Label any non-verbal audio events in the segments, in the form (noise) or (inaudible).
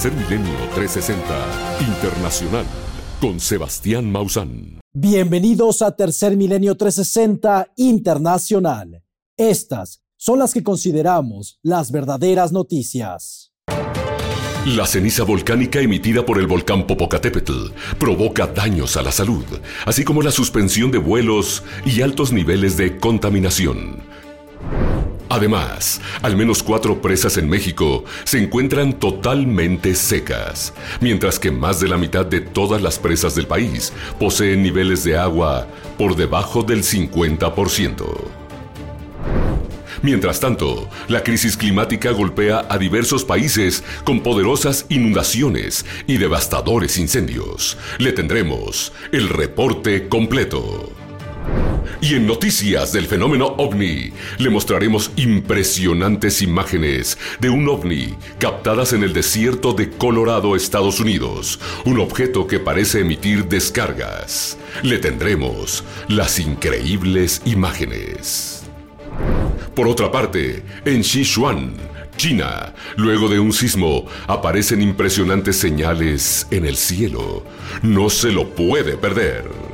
Tercer Milenio 360 Internacional con Sebastián Mausán. Bienvenidos a Tercer Milenio 360 Internacional. Estas son las que consideramos las verdaderas noticias. La ceniza volcánica emitida por el volcán Popocatépetl provoca daños a la salud, así como la suspensión de vuelos y altos niveles de contaminación. Además, al menos cuatro presas en México se encuentran totalmente secas, mientras que más de la mitad de todas las presas del país poseen niveles de agua por debajo del 50%. Mientras tanto, la crisis climática golpea a diversos países con poderosas inundaciones y devastadores incendios. Le tendremos el reporte completo. Y en noticias del fenómeno ovni, le mostraremos impresionantes imágenes de un ovni captadas en el desierto de Colorado, Estados Unidos, un objeto que parece emitir descargas. Le tendremos las increíbles imágenes. Por otra parte, en Sichuan, China, luego de un sismo, aparecen impresionantes señales en el cielo. No se lo puede perder.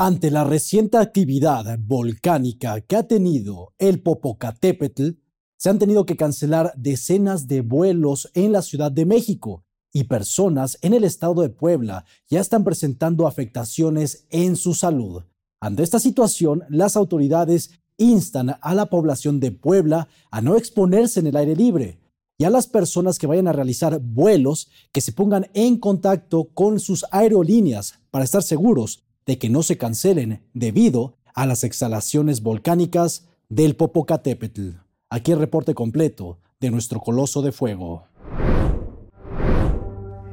Ante la reciente actividad volcánica que ha tenido el Popocatépetl, se han tenido que cancelar decenas de vuelos en la Ciudad de México y personas en el estado de Puebla ya están presentando afectaciones en su salud. Ante esta situación, las autoridades instan a la población de Puebla a no exponerse en el aire libre y a las personas que vayan a realizar vuelos que se pongan en contacto con sus aerolíneas para estar seguros de que no se cancelen debido a las exhalaciones volcánicas del Popocatépetl. Aquí el reporte completo de nuestro coloso de fuego.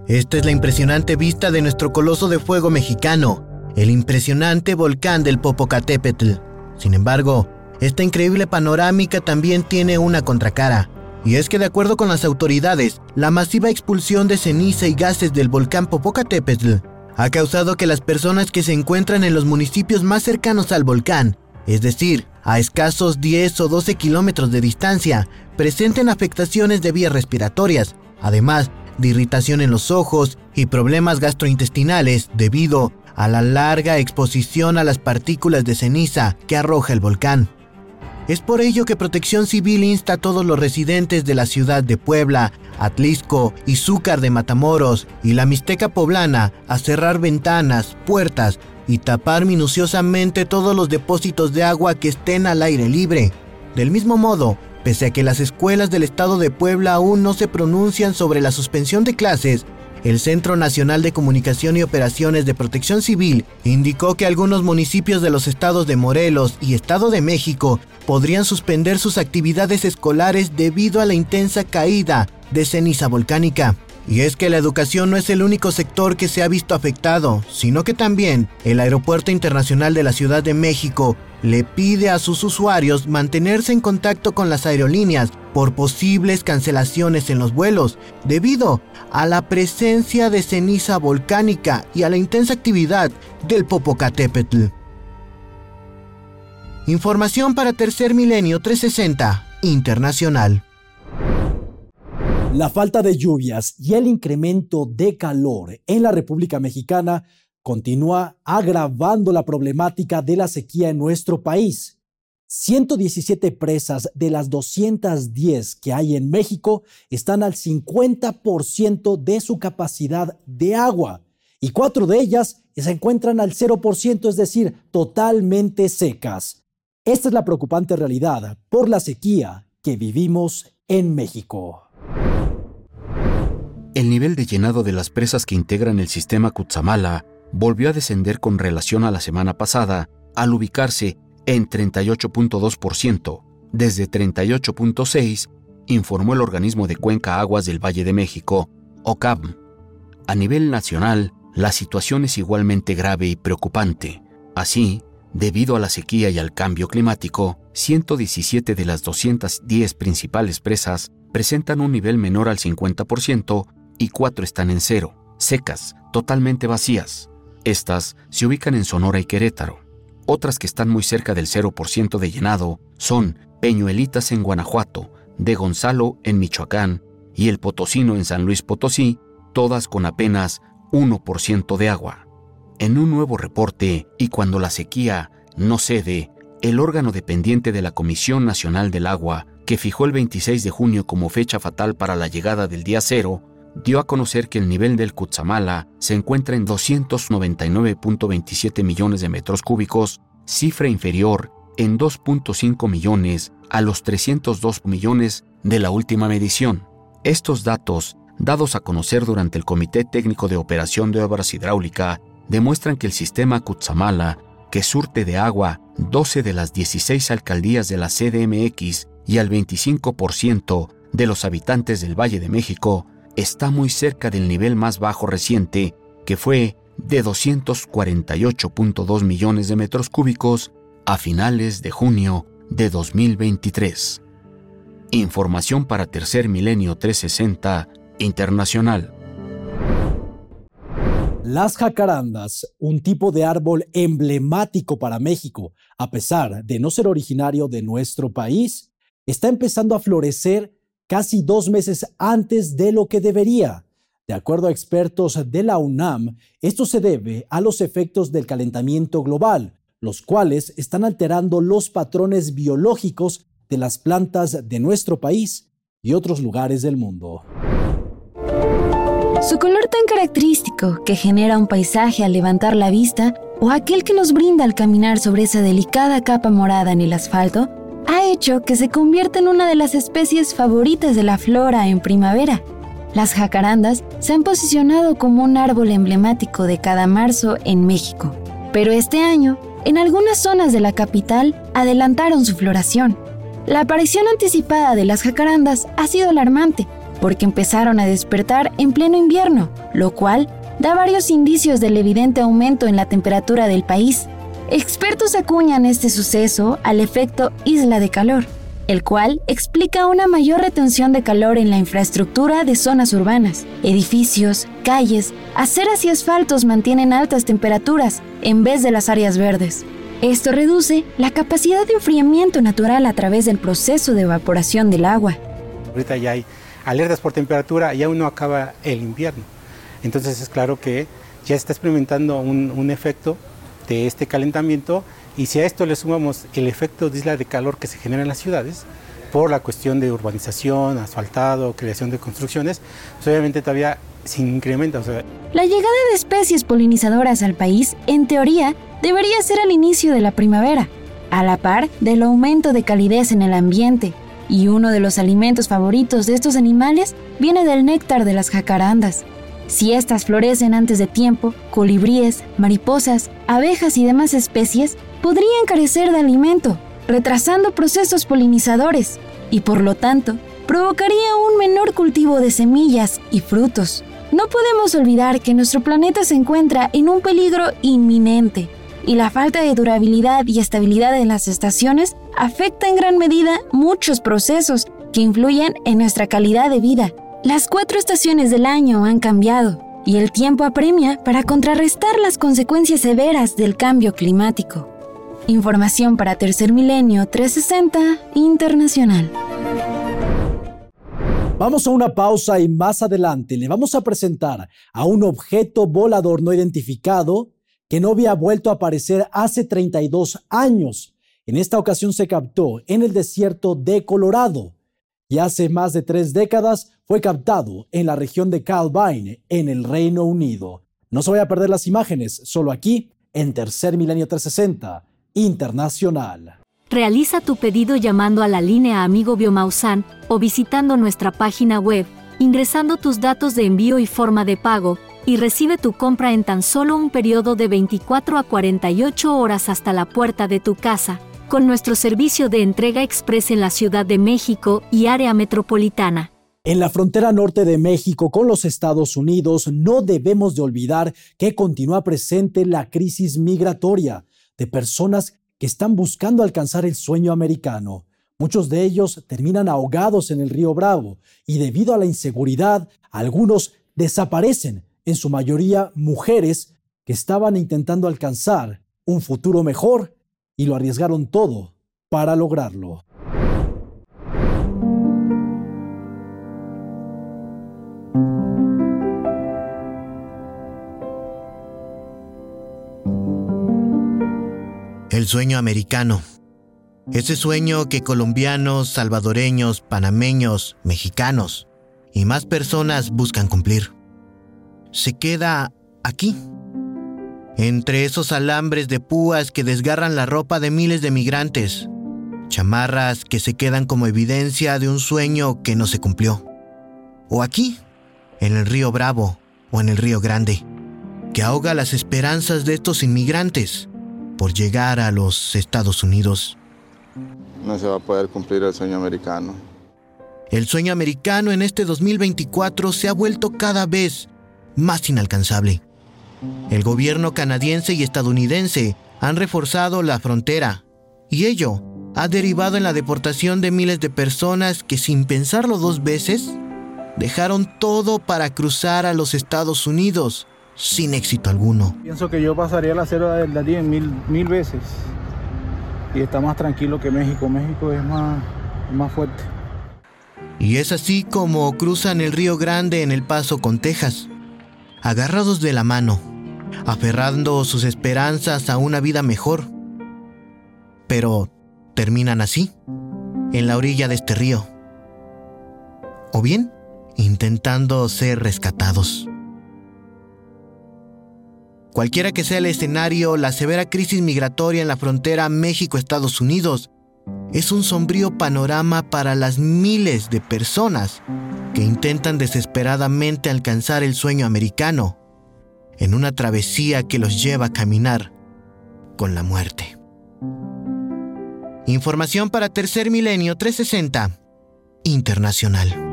Esta es la impresionante vista de nuestro coloso de fuego mexicano, el impresionante volcán del Popocatépetl. Sin embargo, esta increíble panorámica también tiene una contracara. Y es que de acuerdo con las autoridades, la masiva expulsión de ceniza y gases del volcán Popocatépetl ha causado que las personas que se encuentran en los municipios más cercanos al volcán, es decir, a escasos 10 o 12 kilómetros de distancia, presenten afectaciones de vías respiratorias, además de irritación en los ojos y problemas gastrointestinales debido a la larga exposición a las partículas de ceniza que arroja el volcán. Es por ello que Protección Civil insta a todos los residentes de la ciudad de Puebla, Atlisco y Zúcar de Matamoros y la Mixteca poblana a cerrar ventanas, puertas y tapar minuciosamente todos los depósitos de agua que estén al aire libre. Del mismo modo, pese a que las escuelas del estado de Puebla aún no se pronuncian sobre la suspensión de clases, el Centro Nacional de Comunicación y Operaciones de Protección Civil indicó que algunos municipios de los estados de Morelos y Estado de México podrían suspender sus actividades escolares debido a la intensa caída de ceniza volcánica. Y es que la educación no es el único sector que se ha visto afectado, sino que también el Aeropuerto Internacional de la Ciudad de México le pide a sus usuarios mantenerse en contacto con las aerolíneas por posibles cancelaciones en los vuelos, debido a la presencia de ceniza volcánica y a la intensa actividad del Popocatépetl. Información para Tercer Milenio 360 Internacional. La falta de lluvias y el incremento de calor en la República Mexicana continúa agravando la problemática de la sequía en nuestro país. 117 presas de las 210 que hay en México están al 50% de su capacidad de agua y cuatro de ellas se encuentran al 0%, es decir, totalmente secas. Esta es la preocupante realidad por la sequía que vivimos en México. El nivel de llenado de las presas que integran el sistema Cutzamala volvió a descender con relación a la semana pasada, al ubicarse en 38.2%, desde 38.6%, informó el organismo de Cuenca Aguas del Valle de México, OCAM. A nivel nacional, la situación es igualmente grave y preocupante. Así, debido a la sequía y al cambio climático, 117 de las 210 principales presas presentan un nivel menor al 50% y cuatro están en cero, secas, totalmente vacías. Estas se ubican en Sonora y Querétaro. Otras que están muy cerca del 0% de llenado son Peñuelitas en Guanajuato, De Gonzalo en Michoacán y el Potosino en San Luis Potosí, todas con apenas 1% de agua. En un nuevo reporte, y cuando la sequía no cede, el órgano dependiente de la Comisión Nacional del Agua, que fijó el 26 de junio como fecha fatal para la llegada del día cero, dio a conocer que el nivel del Cutzamala se encuentra en 299.27 millones de metros cúbicos, cifra inferior en 2.5 millones a los 302 millones de la última medición. Estos datos, dados a conocer durante el Comité Técnico de Operación de Obras Hidráulica, demuestran que el sistema Cutzamala, que surte de agua 12 de las 16 alcaldías de la CDMX y al 25% de los habitantes del Valle de México, está muy cerca del nivel más bajo reciente, que fue de 248.2 millones de metros cúbicos a finales de junio de 2023. Información para Tercer Milenio 360 Internacional. Las jacarandas, un tipo de árbol emblemático para México, a pesar de no ser originario de nuestro país, está empezando a florecer casi dos meses antes de lo que debería. De acuerdo a expertos de la UNAM, esto se debe a los efectos del calentamiento global, los cuales están alterando los patrones biológicos de las plantas de nuestro país y otros lugares del mundo. Su color tan característico que genera un paisaje al levantar la vista o aquel que nos brinda al caminar sobre esa delicada capa morada en el asfalto, ha hecho que se convierta en una de las especies favoritas de la flora en primavera. Las jacarandas se han posicionado como un árbol emblemático de cada marzo en México, pero este año, en algunas zonas de la capital, adelantaron su floración. La aparición anticipada de las jacarandas ha sido alarmante, porque empezaron a despertar en pleno invierno, lo cual da varios indicios del evidente aumento en la temperatura del país. Expertos acuñan este suceso al efecto isla de calor, el cual explica una mayor retención de calor en la infraestructura de zonas urbanas. Edificios, calles, aceras y asfaltos mantienen altas temperaturas en vez de las áreas verdes. Esto reduce la capacidad de enfriamiento natural a través del proceso de evaporación del agua. Ahorita ya hay alertas por temperatura y aún no acaba el invierno. Entonces es claro que ya está experimentando un, efecto de este calentamiento y si a esto le sumamos el efecto de isla de calor que se genera en las ciudades, por la cuestión de urbanización, asfaltado, creación de construcciones, pues obviamente todavía se incrementa. La llegada de especies polinizadoras al país, en teoría, debería ser al inicio de la primavera, a la par del aumento de calidez en el ambiente, y uno de los alimentos favoritos de estos animales viene del néctar de las jacarandas. Si estas florecen antes de tiempo, colibríes, mariposas, abejas y demás especies podrían carecer de alimento, retrasando procesos polinizadores y por lo tanto provocaría un menor cultivo de semillas y frutos. No podemos olvidar que nuestro planeta se encuentra en un peligro inminente y la falta de durabilidad y estabilidad en las estaciones afecta en gran medida muchos procesos que influyen en nuestra calidad de vida. Las cuatro estaciones del año han cambiado y el tiempo apremia para contrarrestar las consecuencias severas del cambio climático. Información para Tercer Milenio 360 Internacional. Vamos a una pausa y más adelante le vamos a presentar a un objeto volador no identificado que no había vuelto a aparecer hace 32 años. En esta ocasión se captó en el desierto de Colorado y hace más de tres décadas fue captado en la región de Calvine, en el Reino Unido. No se vaya a perder las imágenes, solo aquí, en Tercer Milenio 360 Internacional. Realiza tu pedido llamando a la línea Amigo Biomausan o visitando nuestra página web, ingresando tus datos de envío y forma de pago y recibe tu compra en tan solo un periodo de 24 a 48 horas hasta la puerta de tu casa, con nuestro servicio de entrega express en la Ciudad de México y área metropolitana. En la frontera norte de México con los Estados Unidos no debemos de olvidar que continúa presente la crisis migratoria de personas que están buscando alcanzar el sueño americano. Muchos de ellos terminan ahogados en el río Bravo y debido a la inseguridad, algunos desaparecen en su mayoría mujeres que estaban intentando alcanzar un futuro mejor y lo arriesgaron todo para lograrlo. El sueño americano. Ese sueño que colombianos, salvadoreños, panameños, mexicanos y más personas buscan cumplir. Se queda aquí entre esos alambres de púas que desgarran la ropa de miles de migrantes, chamarras que se quedan como evidencia de un sueño que no se cumplió. O aquí, en el río Bravo o en el río Grande, que ahoga las esperanzas de estos inmigrantes por llegar a los Estados Unidos no se va a poder cumplir el sueño americano. El sueño americano en este 2024 se ha vuelto cada vez más inalcanzable. El gobierno canadiense y estadounidense han reforzado la frontera y ello ha derivado en la deportación de miles de personas que sin pensarlo dos veces dejaron todo para cruzar a los Estados Unidos sin éxito alguno. Pienso que yo pasaría la cero del día mil, mil veces y está más tranquilo que México. México es más, más fuerte. Y es así como cruzan el Río Grande en el paso con Texas, agarrados de la mano, aferrando sus esperanzas a una vida mejor. Pero terminan así, en la orilla de este río. O bien, intentando ser rescatados. Cualquiera que sea el escenario, la severa crisis migratoria en la frontera México-Estados Unidos es un sombrío panorama para las miles de personas que intentan desesperadamente alcanzar el sueño americano en una travesía que los lleva a caminar con la muerte. Información para Tercer Milenio 360 Internacional.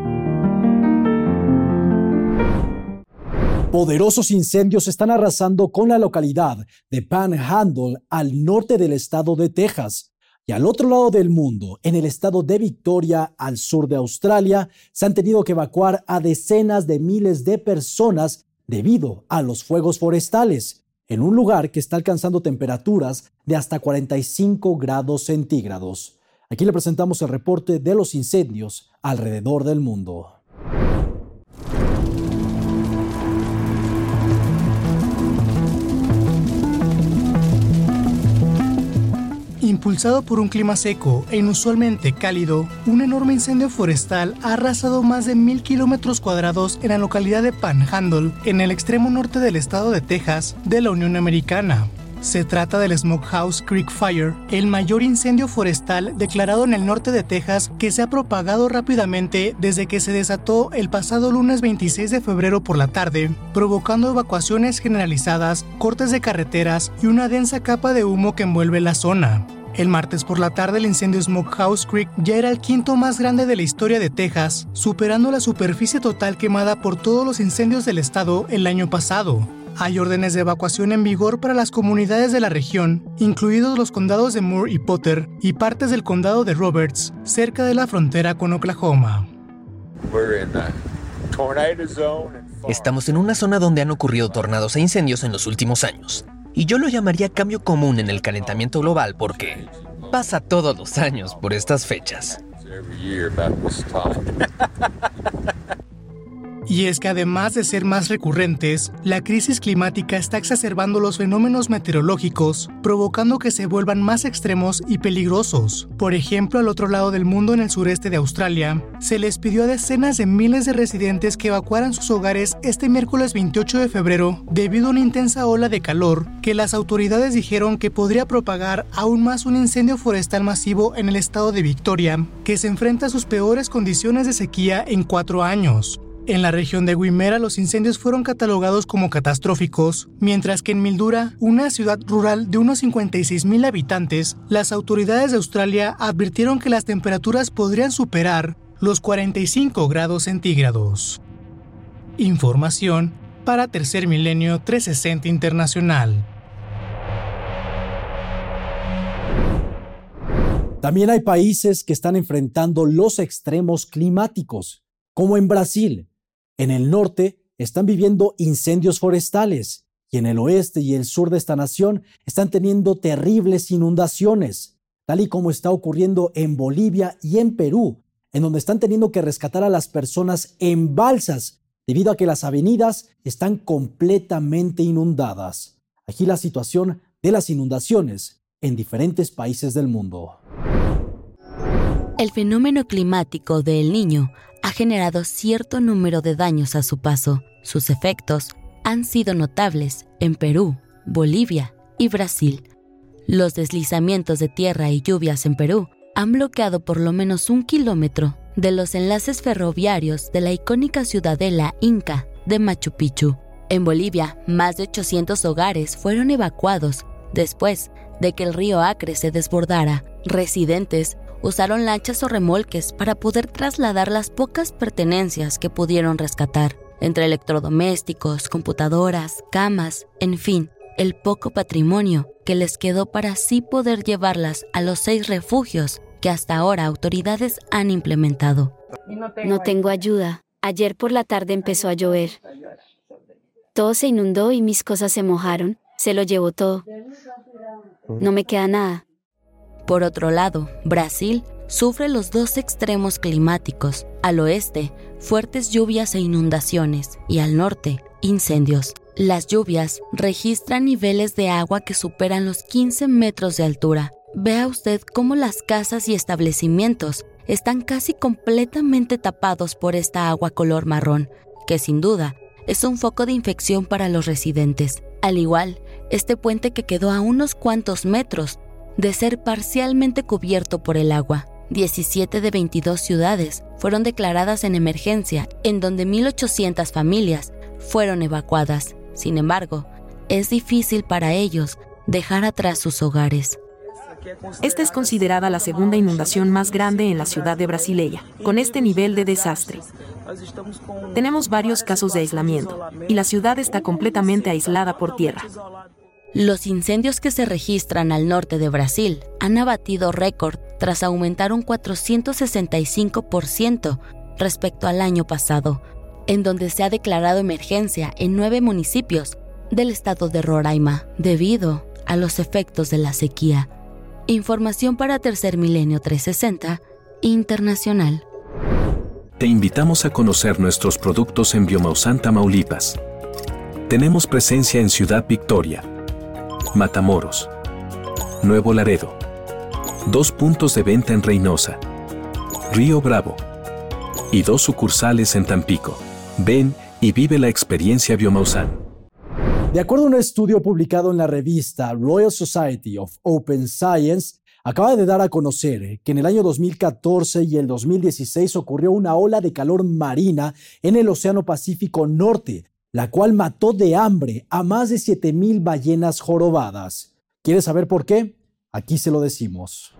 Poderosos incendios están arrasando con la localidad de Panhandle al norte del estado de Texas. Y al otro lado del mundo, en el estado de Victoria, al sur de Australia, se han tenido que evacuar a decenas de miles de personas debido a los fuegos forestales, en un lugar que está alcanzando temperaturas de hasta 45 grados centígrados. Aquí le presentamos el reporte de los incendios alrededor del mundo. Impulsado por un clima seco e inusualmente cálido, un enorme incendio forestal ha arrasado más de mil kilómetros cuadrados en la localidad de Panhandle, en el extremo norte del estado de Texas, de la Unión Americana. Se trata del Smokehouse Creek Fire, el mayor incendio forestal declarado en el norte de Texas que se ha propagado rápidamente desde que se desató el pasado lunes 26 de febrero por la tarde, provocando evacuaciones generalizadas, cortes de carreteras y una densa capa de humo que envuelve la zona. El martes por la tarde el incendio Smokehouse Creek ya era el quinto más grande de la historia de Texas, superando la superficie total quemada por todos los incendios del estado el año pasado. Hay órdenes de evacuación en vigor para las comunidades de la región, incluidos los condados de Moore y Potter y partes del condado de Roberts, cerca de la frontera con Oklahoma. Estamos en una zona donde han ocurrido tornados e incendios en los últimos años. Y yo lo llamaría cambio común en el calentamiento global porque pasa todos los años por estas fechas. (laughs) Y es que además de ser más recurrentes, la crisis climática está exacerbando los fenómenos meteorológicos, provocando que se vuelvan más extremos y peligrosos. Por ejemplo, al otro lado del mundo, en el sureste de Australia, se les pidió a decenas de miles de residentes que evacuaran sus hogares este miércoles 28 de febrero debido a una intensa ola de calor que las autoridades dijeron que podría propagar aún más un incendio forestal masivo en el estado de Victoria, que se enfrenta a sus peores condiciones de sequía en cuatro años. En la región de Wimmera los incendios fueron catalogados como catastróficos, mientras que en Mildura, una ciudad rural de unos 56.000 habitantes, las autoridades de Australia advirtieron que las temperaturas podrían superar los 45 grados centígrados. Información para Tercer Milenio 360 Internacional. También hay países que están enfrentando los extremos climáticos, como en Brasil, en el norte están viviendo incendios forestales y en el oeste y el sur de esta nación están teniendo terribles inundaciones, tal y como está ocurriendo en Bolivia y en Perú, en donde están teniendo que rescatar a las personas en balsas debido a que las avenidas están completamente inundadas. Aquí la situación de las inundaciones en diferentes países del mundo. El fenómeno climático del Niño ha generado cierto número de daños a su paso. Sus efectos han sido notables en Perú, Bolivia y Brasil. Los deslizamientos de tierra y lluvias en Perú han bloqueado por lo menos un kilómetro de los enlaces ferroviarios de la icónica ciudadela inca de Machu Picchu. En Bolivia, más de 800 hogares fueron evacuados después de que el río Acre se desbordara. Residentes usaron lanchas o remolques para poder trasladar las pocas pertenencias que pudieron rescatar, entre electrodomésticos, computadoras, camas, en fin, el poco patrimonio que les quedó para así poder llevarlas a los seis refugios que hasta ahora autoridades han implementado. No tengo ayuda. Ayer por la tarde empezó a llover. Todo se inundó y mis cosas se mojaron. Se lo llevó todo. No me queda nada. Por otro lado, Brasil sufre los dos extremos climáticos. Al oeste, fuertes lluvias e inundaciones y al norte, incendios. Las lluvias registran niveles de agua que superan los 15 metros de altura. Vea usted cómo las casas y establecimientos están casi completamente tapados por esta agua color marrón, que sin duda es un foco de infección para los residentes. Al igual, este puente que quedó a unos cuantos metros de ser parcialmente cubierto por el agua. 17 de 22 ciudades fueron declaradas en emergencia, en donde 1.800 familias fueron evacuadas. Sin embargo, es difícil para ellos dejar atrás sus hogares. Esta es considerada la segunda inundación más grande en la ciudad de Brasileia, con este nivel de desastre. Tenemos varios casos de aislamiento y la ciudad está completamente aislada por tierra. Los incendios que se registran al norte de Brasil han abatido récord tras aumentar un 465% respecto al año pasado, en donde se ha declarado emergencia en nueve municipios del estado de Roraima debido a los efectos de la sequía. Información para Tercer Milenio 360 Internacional. Te invitamos a conocer nuestros productos en Biomausan, Tamaulipas. Tenemos presencia en Ciudad Victoria, Matamoros, Nuevo Laredo. Dos puntos de venta en Reynosa, Río Bravo y dos sucursales en Tampico. Ven y vive la experiencia Biomausan. De acuerdo a un estudio publicado en la revista Royal Society of Open Science, acaba de dar a conocer que en el año 2014 y el 2016 ocurrió una ola de calor marina en el Océano Pacífico Norte, la cual mató de hambre a más de 7.000 ballenas jorobadas. ¿Quieres saber por qué? Aquí se lo decimos.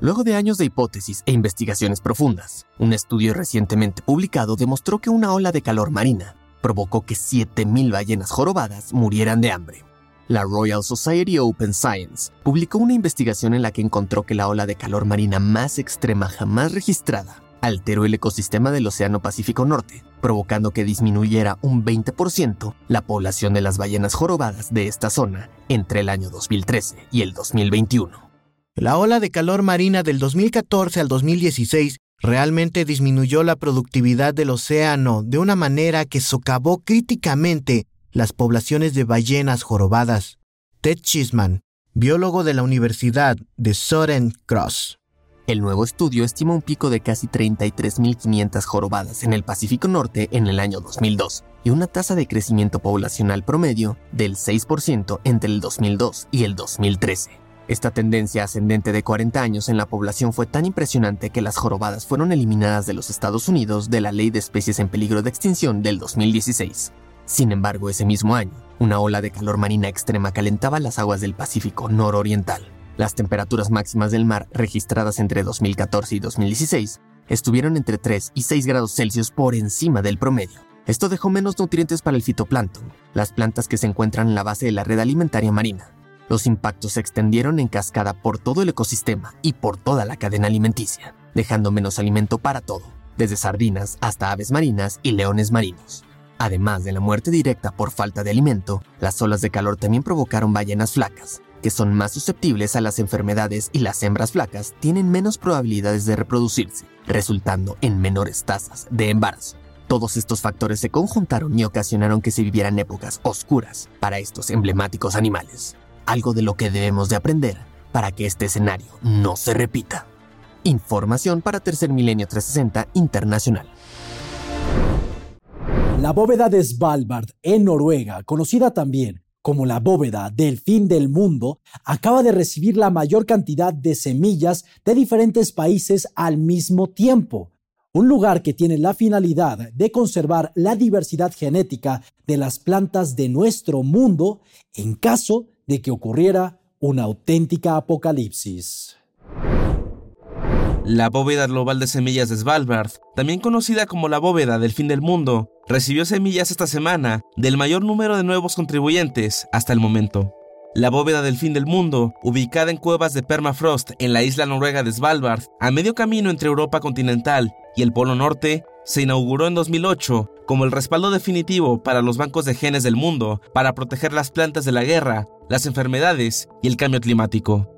Luego de años de hipótesis e investigaciones profundas, un estudio recientemente publicado demostró que una ola de calor marina provocó que 7.000 ballenas jorobadas murieran de hambre. La Royal Society Open Science publicó una investigación en la que encontró que la ola de calor marina más extrema jamás registrada alteró el ecosistema del Océano Pacífico Norte, provocando que disminuyera un 20% la población de las ballenas jorobadas de esta zona entre el año 2013 y el 2021. La ola de calor marina del 2014 al 2016 realmente disminuyó la productividad del océano de una manera que socavó críticamente las poblaciones de ballenas jorobadas. Ted Chisman, biólogo de la Universidad de Southern Cross. El nuevo estudio estima un pico de casi 33.500 jorobadas en el Pacífico Norte en el año 2002 y una tasa de crecimiento poblacional promedio del 6% entre el 2002 y el 2013. Esta tendencia ascendente de 40 años en la población fue tan impresionante que las jorobadas fueron eliminadas de los Estados Unidos de la Ley de Especies en Peligro de Extinción del 2016. Sin embargo, ese mismo año, una ola de calor marina extrema calentaba las aguas del Pacífico nororiental. Las temperaturas máximas del mar registradas entre 2014 y 2016 estuvieron entre 3 y 6 grados Celsius por encima del promedio. Esto dejó menos nutrientes para el fitoplancton, las plantas que se encuentran en la base de la red alimentaria marina. Los impactos se extendieron en cascada por todo el ecosistema y por toda la cadena alimenticia, dejando menos alimento para todo, desde sardinas hasta aves marinas y leones marinos. Además de la muerte directa por falta de alimento, las olas de calor también provocaron ballenas flacas, que son más susceptibles a las enfermedades y las hembras flacas tienen menos probabilidades de reproducirse, resultando en menores tasas de embarazo. Todos estos factores se conjuntaron y ocasionaron que se vivieran épocas oscuras para estos emblemáticos animales. algo de lo que debemos de aprender para que este escenario no se repita. Información para Tercer Milenio 360 Internacional. La bóveda de Svalbard en Noruega, conocida también como la bóveda del fin del mundo, acaba de recibir la mayor cantidad de semillas de diferentes países al mismo tiempo. Un lugar que tiene la finalidad de conservar la diversidad genética de las plantas de nuestro mundo en caso de que ocurriera una auténtica apocalipsis. La bóveda global de semillas de Svalbard, también conocida como la bóveda del fin del mundo, recibió semillas esta semana del mayor número de nuevos contribuyentes hasta el momento. La bóveda del fin del mundo, ubicada en cuevas de permafrost en la isla noruega de Svalbard, a medio camino entre Europa continental y el Polo Norte, se inauguró en 2008 como el respaldo definitivo para los bancos de genes del mundo para proteger las plantas de la guerra, las enfermedades y el cambio climático.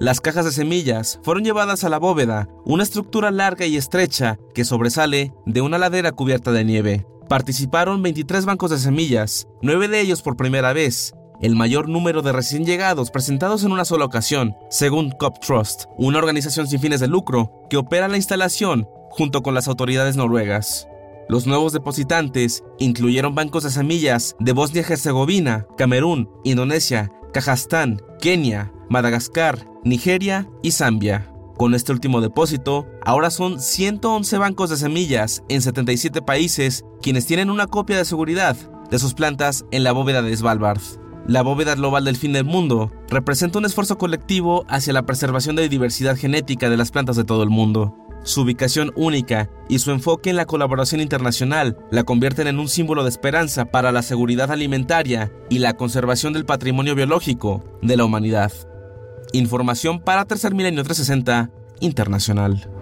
Las cajas de semillas fueron llevadas a la bóveda, una estructura larga y estrecha que sobresale de una ladera cubierta de nieve. Participaron 23 bancos de semillas, nueve de ellos por primera vez, el mayor número de recién llegados presentados en una sola ocasión, según COP Trust, una organización sin fines de lucro que opera la instalación junto con las autoridades noruegas. Los nuevos depositantes incluyeron bancos de semillas de Bosnia-Herzegovina, Camerún, Indonesia, Kazajstán, Kenia, Madagascar, Nigeria y Zambia. Con este último depósito, ahora son 111 bancos de semillas en 77 países quienes tienen una copia de seguridad de sus plantas en la bóveda de Svalbard. La bóveda global del fin del mundo representa un esfuerzo colectivo hacia la preservación de diversidad genética de las plantas de todo el mundo. Su ubicación única y su enfoque en la colaboración internacional la convierten en un símbolo de esperanza para la seguridad alimentaria y la conservación del patrimonio biológico de la humanidad. Información para Tercer Milenio 360 Internacional.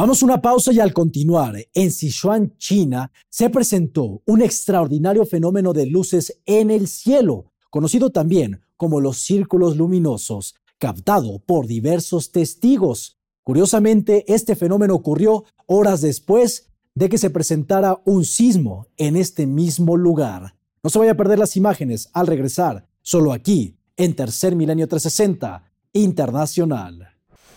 Vamos a una pausa y al continuar, en Sichuan, China, se presentó un extraordinario fenómeno de luces en el cielo, conocido también como los círculos luminosos, captado por diversos testigos. Curiosamente, este fenómeno ocurrió horas después de que se presentara un sismo en este mismo lugar. No se vaya a perder las imágenes al regresar, solo aquí, en Tercer Milenio 360 Internacional.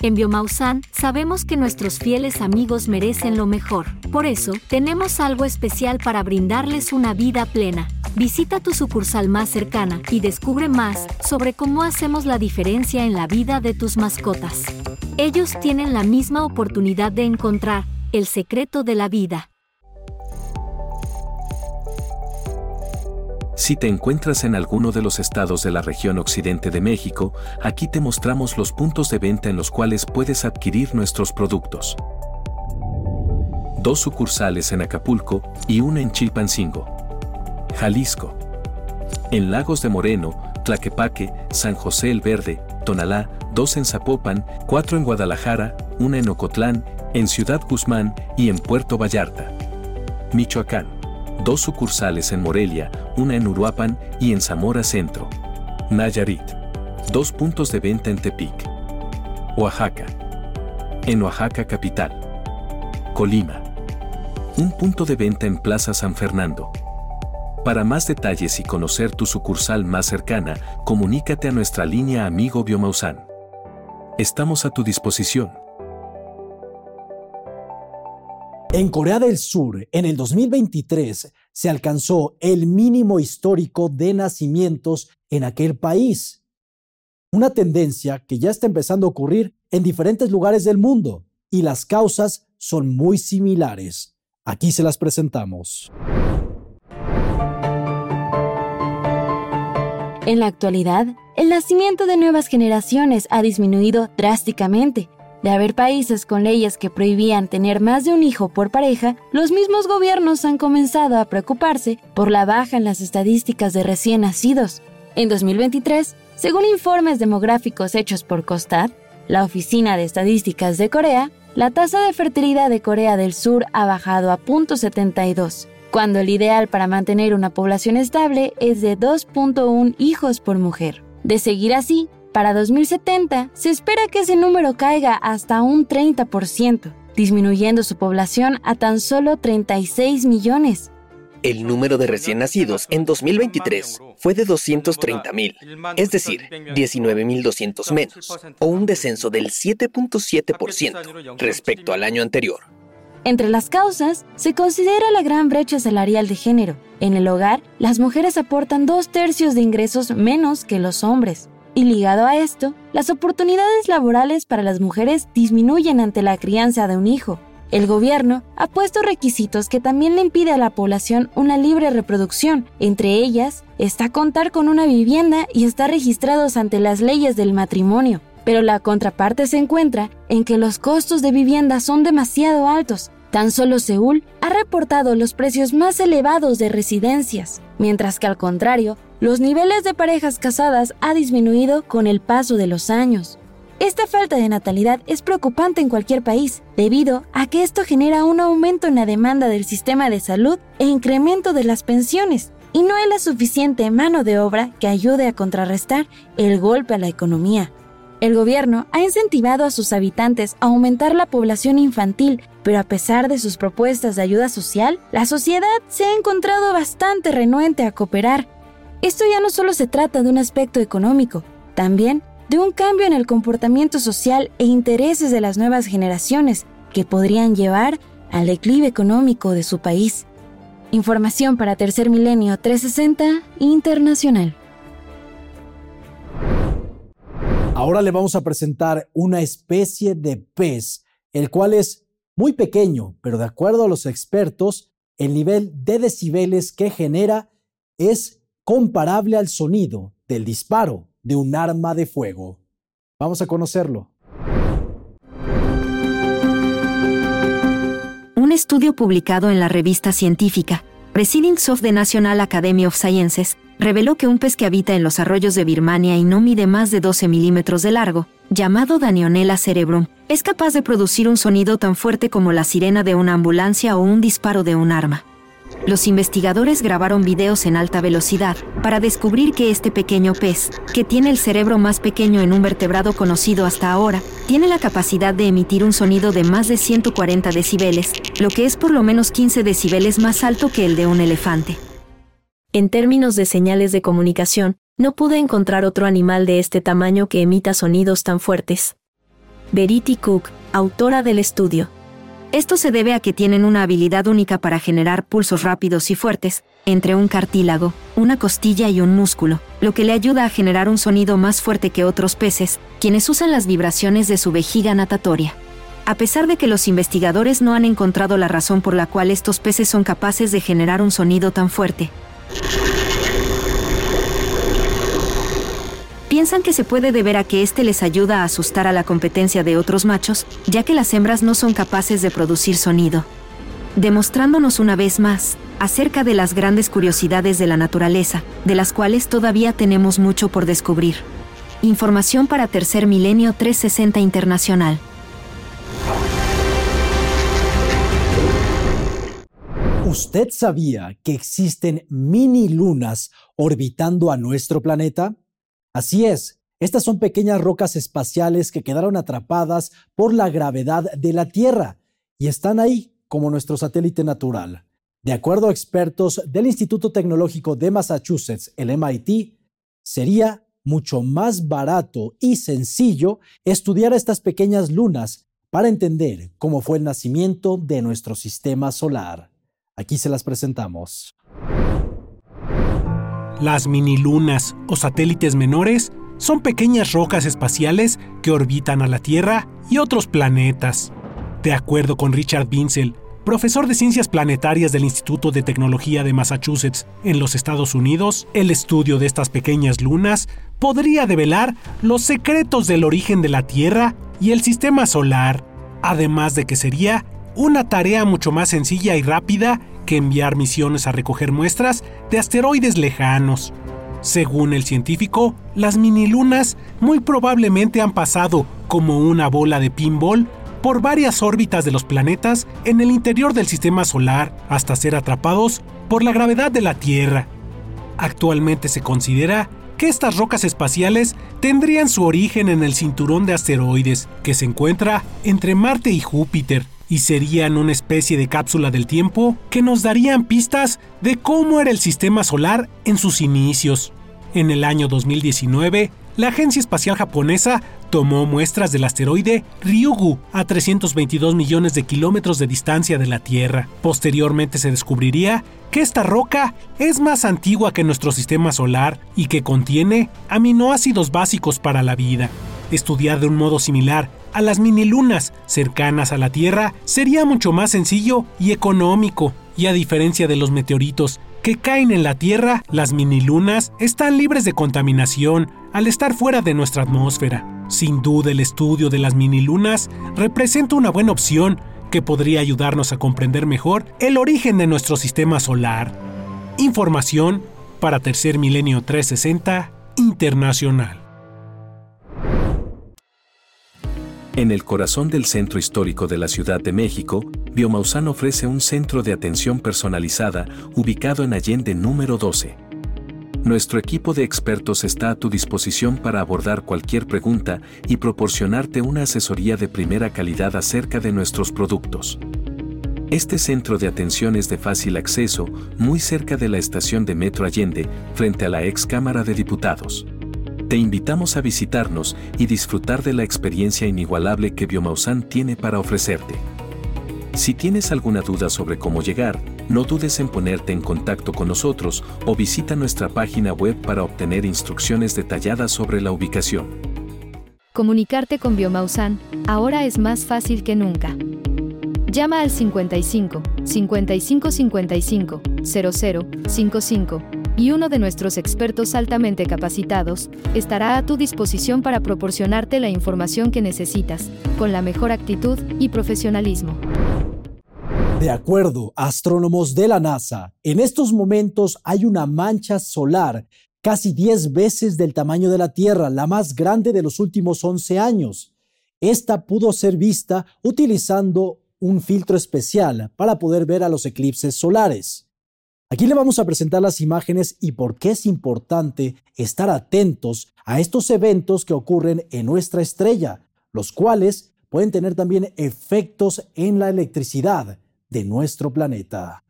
En Biomausan sabemos que nuestros fieles amigos merecen lo mejor. Por eso, tenemos algo especial para brindarles una vida plena. Visita tu sucursal más cercana y descubre más sobre cómo hacemos la diferencia en la vida de tus mascotas. Ellos tienen la misma oportunidad de encontrar el secreto de la vida. Si te encuentras en alguno de los estados de la región occidente de México, aquí te mostramos los puntos de venta en los cuales puedes adquirir nuestros productos. Dos sucursales en Acapulco y una en Chilpancingo. Jalisco. En Lagos de Moreno, Tlaquepaque, San José el Verde, Tonalá, dos en Zapopan, cuatro en Guadalajara, una en Ocotlán, en Ciudad Guzmán y en Puerto Vallarta. Michoacán dos sucursales en Morelia, una en Uruapan y en Zamora Centro. Nayarit, dos puntos de venta en Tepic. Oaxaca, en Oaxaca Capital. Colima, un punto de venta en Plaza San Fernando. Para más detalles y conocer tu sucursal más cercana, comunícate a nuestra línea Amigo Biomausan. Estamos a tu disposición. En Corea del Sur, en el 2023, se alcanzó el mínimo histórico de nacimientos en aquel país. Una tendencia que ya está empezando a ocurrir en diferentes lugares del mundo y las causas son muy similares. Aquí se las presentamos. En la actualidad, el nacimiento de nuevas generaciones ha disminuido drásticamente de haber países con leyes que prohibían tener más de un hijo por pareja, los mismos gobiernos han comenzado a preocuparse por la baja en las estadísticas de recién nacidos. En 2023, según informes demográficos hechos por COSTAD, la Oficina de Estadísticas de Corea, la tasa de fertilidad de Corea del Sur ha bajado a 0.72, cuando el ideal para mantener una población estable es de 2.1 hijos por mujer. De seguir así, para 2070 se espera que ese número caiga hasta un 30%, disminuyendo su población a tan solo 36 millones. El número de recién nacidos en 2023 fue de 230.000, es decir, 19.200 menos, o un descenso del 7.7% respecto al año anterior. Entre las causas, se considera la gran brecha salarial de género. En el hogar, las mujeres aportan dos tercios de ingresos menos que los hombres. Y ligado a esto, las oportunidades laborales para las mujeres disminuyen ante la crianza de un hijo. El gobierno ha puesto requisitos que también le impide a la población una libre reproducción. Entre ellas está contar con una vivienda y estar registrados ante las leyes del matrimonio. Pero la contraparte se encuentra en que los costos de vivienda son demasiado altos. Tan solo Seúl ha reportado los precios más elevados de residencias, mientras que al contrario, los niveles de parejas casadas ha disminuido con el paso de los años. Esta falta de natalidad es preocupante en cualquier país, debido a que esto genera un aumento en la demanda del sistema de salud e incremento de las pensiones, y no hay la suficiente mano de obra que ayude a contrarrestar el golpe a la economía. El gobierno ha incentivado a sus habitantes a aumentar la población infantil, pero a pesar de sus propuestas de ayuda social, la sociedad se ha encontrado bastante renuente a cooperar. Esto ya no solo se trata de un aspecto económico, también de un cambio en el comportamiento social e intereses de las nuevas generaciones que podrían llevar al declive económico de su país. Información para Tercer Milenio 360 Internacional. Ahora le vamos a presentar una especie de pez, el cual es muy pequeño, pero de acuerdo a los expertos, el nivel de decibeles que genera es comparable al sonido del disparo de un arma de fuego. Vamos a conocerlo. Un estudio publicado en la revista científica Proceedings of the National Academy of Sciences reveló que un pez que habita en los arroyos de Birmania y no mide más de 12 milímetros de largo, llamado Danionella cerebrum, es capaz de producir un sonido tan fuerte como la sirena de una ambulancia o un disparo de un arma. Los investigadores grabaron videos en alta velocidad para descubrir que este pequeño pez, que tiene el cerebro más pequeño en un vertebrado conocido hasta ahora, tiene la capacidad de emitir un sonido de más de 140 decibeles, lo que es por lo menos 15 decibeles más alto que el de un elefante. En términos de señales de comunicación, no pude encontrar otro animal de este tamaño que emita sonidos tan fuertes. Verity Cook, autora del estudio. Esto se debe a que tienen una habilidad única para generar pulsos rápidos y fuertes, entre un cartílago, una costilla y un músculo, lo que le ayuda a generar un sonido más fuerte que otros peces, quienes usan las vibraciones de su vejiga natatoria. A pesar de que los investigadores no han encontrado la razón por la cual estos peces son capaces de generar un sonido tan fuerte, Piensan que se puede deber a que este les ayuda a asustar a la competencia de otros machos, ya que las hembras no son capaces de producir sonido. Demostrándonos una vez más acerca de las grandes curiosidades de la naturaleza, de las cuales todavía tenemos mucho por descubrir. Información para Tercer Milenio 360 Internacional. ¿Usted sabía que existen mini lunas orbitando a nuestro planeta? Así es, estas son pequeñas rocas espaciales que quedaron atrapadas por la gravedad de la Tierra y están ahí como nuestro satélite natural. De acuerdo a expertos del Instituto Tecnológico de Massachusetts, el MIT, sería mucho más barato y sencillo estudiar estas pequeñas lunas para entender cómo fue el nacimiento de nuestro sistema solar. Aquí se las presentamos. Las minilunas o satélites menores son pequeñas rocas espaciales que orbitan a la Tierra y otros planetas. De acuerdo con Richard Vincel, profesor de ciencias planetarias del Instituto de Tecnología de Massachusetts en los Estados Unidos, el estudio de estas pequeñas lunas podría develar los secretos del origen de la Tierra y el sistema solar, además de que sería una tarea mucho más sencilla y rápida que enviar misiones a recoger muestras de asteroides lejanos. Según el científico, las minilunas muy probablemente han pasado como una bola de pinball por varias órbitas de los planetas en el interior del sistema solar hasta ser atrapados por la gravedad de la Tierra. Actualmente se considera que estas rocas espaciales tendrían su origen en el cinturón de asteroides que se encuentra entre Marte y Júpiter, y serían una especie de cápsula del tiempo que nos darían pistas de cómo era el sistema solar en sus inicios. En el año 2019, la Agencia Espacial Japonesa tomó muestras del asteroide Ryugu a 322 millones de kilómetros de distancia de la Tierra. Posteriormente se descubriría que esta roca es más antigua que nuestro sistema solar y que contiene aminoácidos básicos para la vida. Estudiar de un modo similar a las minilunas cercanas a la Tierra sería mucho más sencillo y económico, y a diferencia de los meteoritos que caen en la Tierra, las minilunas están libres de contaminación al estar fuera de nuestra atmósfera. Sin duda el estudio de las minilunas representa una buena opción que podría ayudarnos a comprender mejor el origen de nuestro sistema solar. Información para Tercer Milenio 360 Internacional. En el corazón del centro histórico de la Ciudad de México, Biomausán ofrece un centro de atención personalizada ubicado en Allende número 12. Nuestro equipo de expertos está a tu disposición para abordar cualquier pregunta y proporcionarte una asesoría de primera calidad acerca de nuestros productos. Este centro de atención es de fácil acceso, muy cerca de la estación de Metro Allende, frente a la ex Cámara de Diputados. Te invitamos a visitarnos y disfrutar de la experiencia inigualable que Biomausan tiene para ofrecerte. Si tienes alguna duda sobre cómo llegar, no dudes en ponerte en contacto con nosotros o visita nuestra página web para obtener instrucciones detalladas sobre la ubicación. Comunicarte con Biomausan ahora es más fácil que nunca. Llama al 55 55 55 00 55 y uno de nuestros expertos altamente capacitados estará a tu disposición para proporcionarte la información que necesitas, con la mejor actitud y profesionalismo. De acuerdo astrónomos de la NASA, en estos momentos hay una mancha solar casi 10 veces del tamaño de la Tierra, la más grande de los últimos 11 años. Esta pudo ser vista utilizando un filtro especial para poder ver a los eclipses solares. Aquí le vamos a presentar las imágenes y por qué es importante estar atentos a estos eventos que ocurren en nuestra estrella, los cuales pueden tener también efectos en la electricidad de nuestro planeta.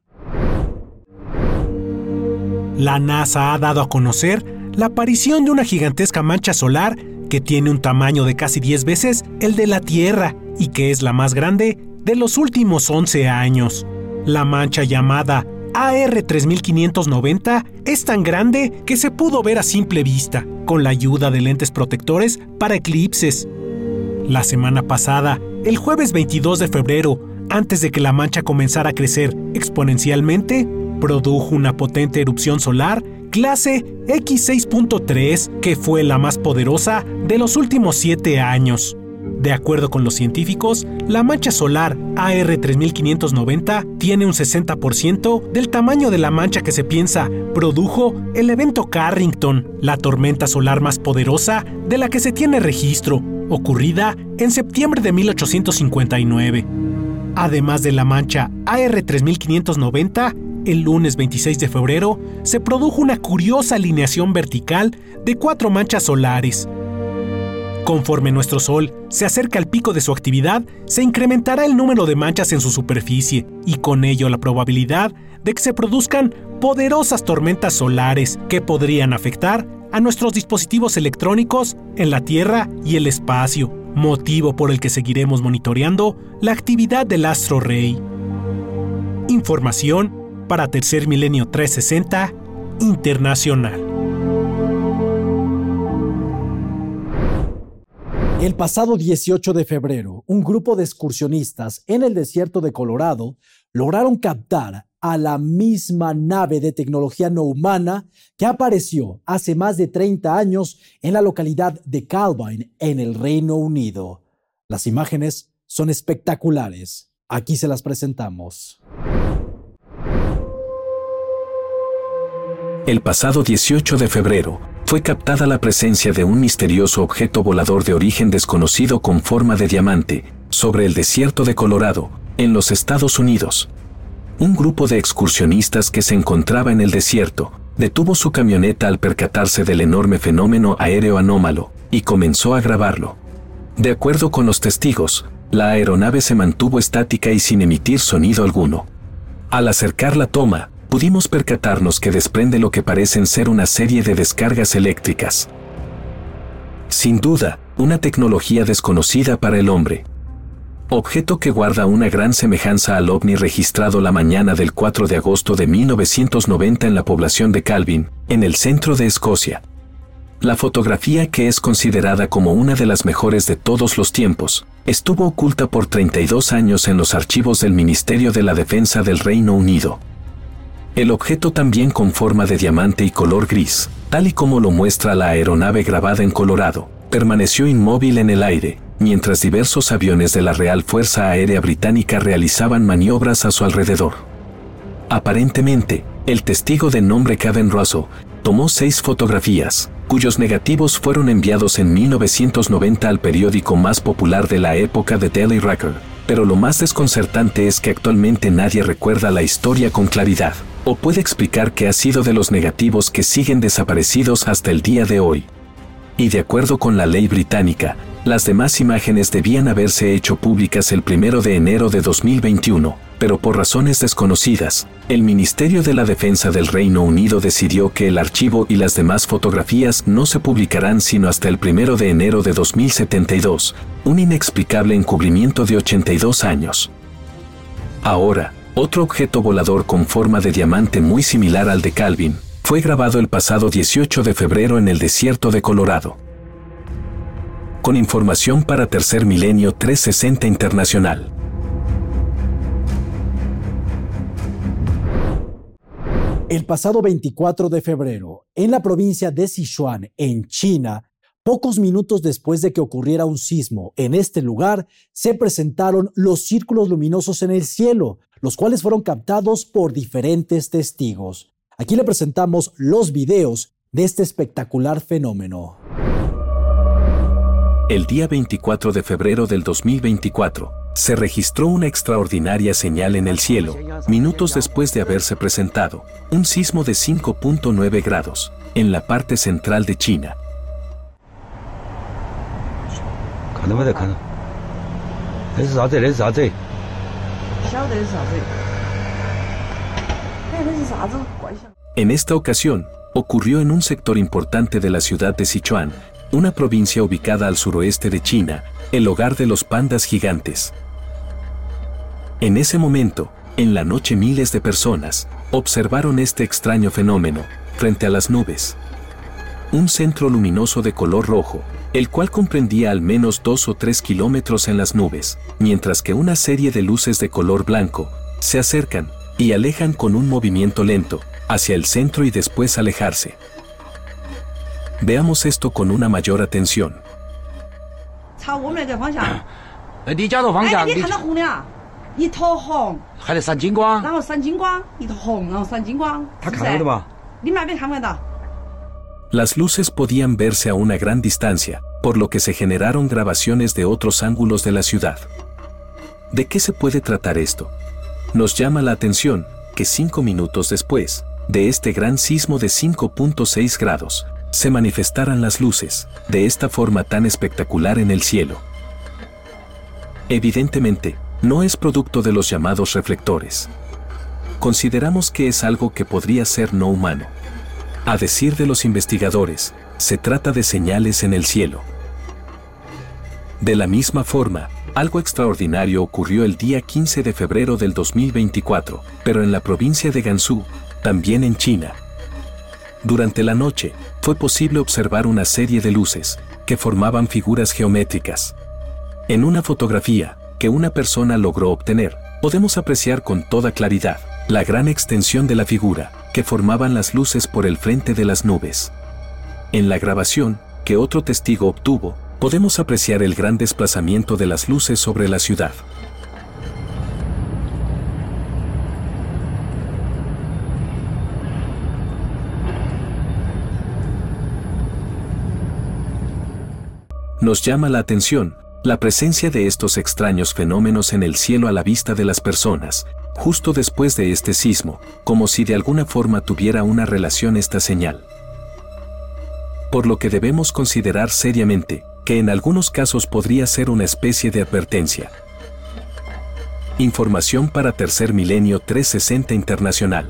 La NASA ha dado a conocer la aparición de una gigantesca mancha solar que tiene un tamaño de casi 10 veces el de la Tierra y que es la más grande de los últimos 11 años. La mancha llamada AR3590 es tan grande que se pudo ver a simple vista, con la ayuda de lentes protectores para eclipses. La semana pasada, el jueves 22 de febrero, antes de que la mancha comenzara a crecer exponencialmente, produjo una potente erupción solar clase X6.3 que fue la más poderosa de los últimos siete años. De acuerdo con los científicos, la mancha solar AR3590 tiene un 60% del tamaño de la mancha que se piensa produjo el evento Carrington, la tormenta solar más poderosa de la que se tiene registro, ocurrida en septiembre de 1859. Además de la mancha AR3590, el lunes 26 de febrero se produjo una curiosa alineación vertical de cuatro manchas solares, Conforme nuestro Sol se acerca al pico de su actividad, se incrementará el número de manchas en su superficie y con ello la probabilidad de que se produzcan poderosas tormentas solares que podrían afectar a nuestros dispositivos electrónicos en la Tierra y el espacio, motivo por el que seguiremos monitoreando la actividad del astro rey. Información para Tercer Milenio 360 Internacional. El pasado 18 de febrero, un grupo de excursionistas en el desierto de Colorado lograron captar a la misma nave de tecnología no humana que apareció hace más de 30 años en la localidad de Calvine, en el Reino Unido. Las imágenes son espectaculares. Aquí se las presentamos. El pasado 18 de febrero, fue captada la presencia de un misterioso objeto volador de origen desconocido con forma de diamante sobre el desierto de Colorado, en los Estados Unidos. Un grupo de excursionistas que se encontraba en el desierto detuvo su camioneta al percatarse del enorme fenómeno aéreo anómalo y comenzó a grabarlo. De acuerdo con los testigos, la aeronave se mantuvo estática y sin emitir sonido alguno. Al acercar la toma, pudimos percatarnos que desprende lo que parecen ser una serie de descargas eléctricas. Sin duda, una tecnología desconocida para el hombre. Objeto que guarda una gran semejanza al ovni registrado la mañana del 4 de agosto de 1990 en la población de Calvin, en el centro de Escocia. La fotografía que es considerada como una de las mejores de todos los tiempos, estuvo oculta por 32 años en los archivos del Ministerio de la Defensa del Reino Unido. El objeto también con forma de diamante y color gris, tal y como lo muestra la aeronave grabada en Colorado, permaneció inmóvil en el aire, mientras diversos aviones de la Real Fuerza Aérea Británica realizaban maniobras a su alrededor. Aparentemente, el testigo de nombre Kevin Russell tomó seis fotografías, cuyos negativos fueron enviados en 1990 al periódico más popular de la época de Daily Record. Pero lo más desconcertante es que actualmente nadie recuerda la historia con claridad, o puede explicar qué ha sido de los negativos que siguen desaparecidos hasta el día de hoy. Y de acuerdo con la ley británica, las demás imágenes debían haberse hecho públicas el 1 de enero de 2021, pero por razones desconocidas, el Ministerio de la Defensa del Reino Unido decidió que el archivo y las demás fotografías no se publicarán sino hasta el 1 de enero de 2072, un inexplicable encubrimiento de 82 años. Ahora, otro objeto volador con forma de diamante muy similar al de Calvin, fue grabado el pasado 18 de febrero en el desierto de Colorado. Con información para Tercer Milenio 360 Internacional. El pasado 24 de febrero, en la provincia de Sichuan, en China, pocos minutos después de que ocurriera un sismo en este lugar, se presentaron los círculos luminosos en el cielo, los cuales fueron captados por diferentes testigos. Aquí le presentamos los videos de este espectacular fenómeno. El día 24 de febrero del 2024, se registró una extraordinaria señal en el cielo, minutos después de haberse presentado, un sismo de 5.9 grados, en la parte central de China. En esta ocasión, ocurrió en un sector importante de la ciudad de Sichuan, una provincia ubicada al suroeste de China, el hogar de los pandas gigantes. En ese momento, en la noche miles de personas observaron este extraño fenómeno frente a las nubes. Un centro luminoso de color rojo, el cual comprendía al menos dos o tres kilómetros en las nubes, mientras que una serie de luces de color blanco se acercan y alejan con un movimiento lento hacia el centro y después alejarse. Veamos esto con una mayor atención. (clears throat) Las luces podían verse a una gran distancia, por lo que se generaron grabaciones de otros ángulos de la ciudad. ¿De qué se puede tratar esto? Nos llama la atención que cinco minutos después de este gran sismo de 5.6 grados, se manifestaran las luces, de esta forma tan espectacular en el cielo. Evidentemente, no es producto de los llamados reflectores. Consideramos que es algo que podría ser no humano. A decir de los investigadores, se trata de señales en el cielo. De la misma forma, algo extraordinario ocurrió el día 15 de febrero del 2024, pero en la provincia de Gansu, también en China. Durante la noche, fue posible observar una serie de luces, que formaban figuras geométricas. En una fotografía, que una persona logró obtener, podemos apreciar con toda claridad la gran extensión de la figura, que formaban las luces por el frente de las nubes. En la grabación, que otro testigo obtuvo, podemos apreciar el gran desplazamiento de las luces sobre la ciudad. Nos llama la atención la presencia de estos extraños fenómenos en el cielo a la vista de las personas, justo después de este sismo, como si de alguna forma tuviera una relación esta señal. Por lo que debemos considerar seriamente que en algunos casos podría ser una especie de advertencia, Información para Tercer Milenio 360 Internacional.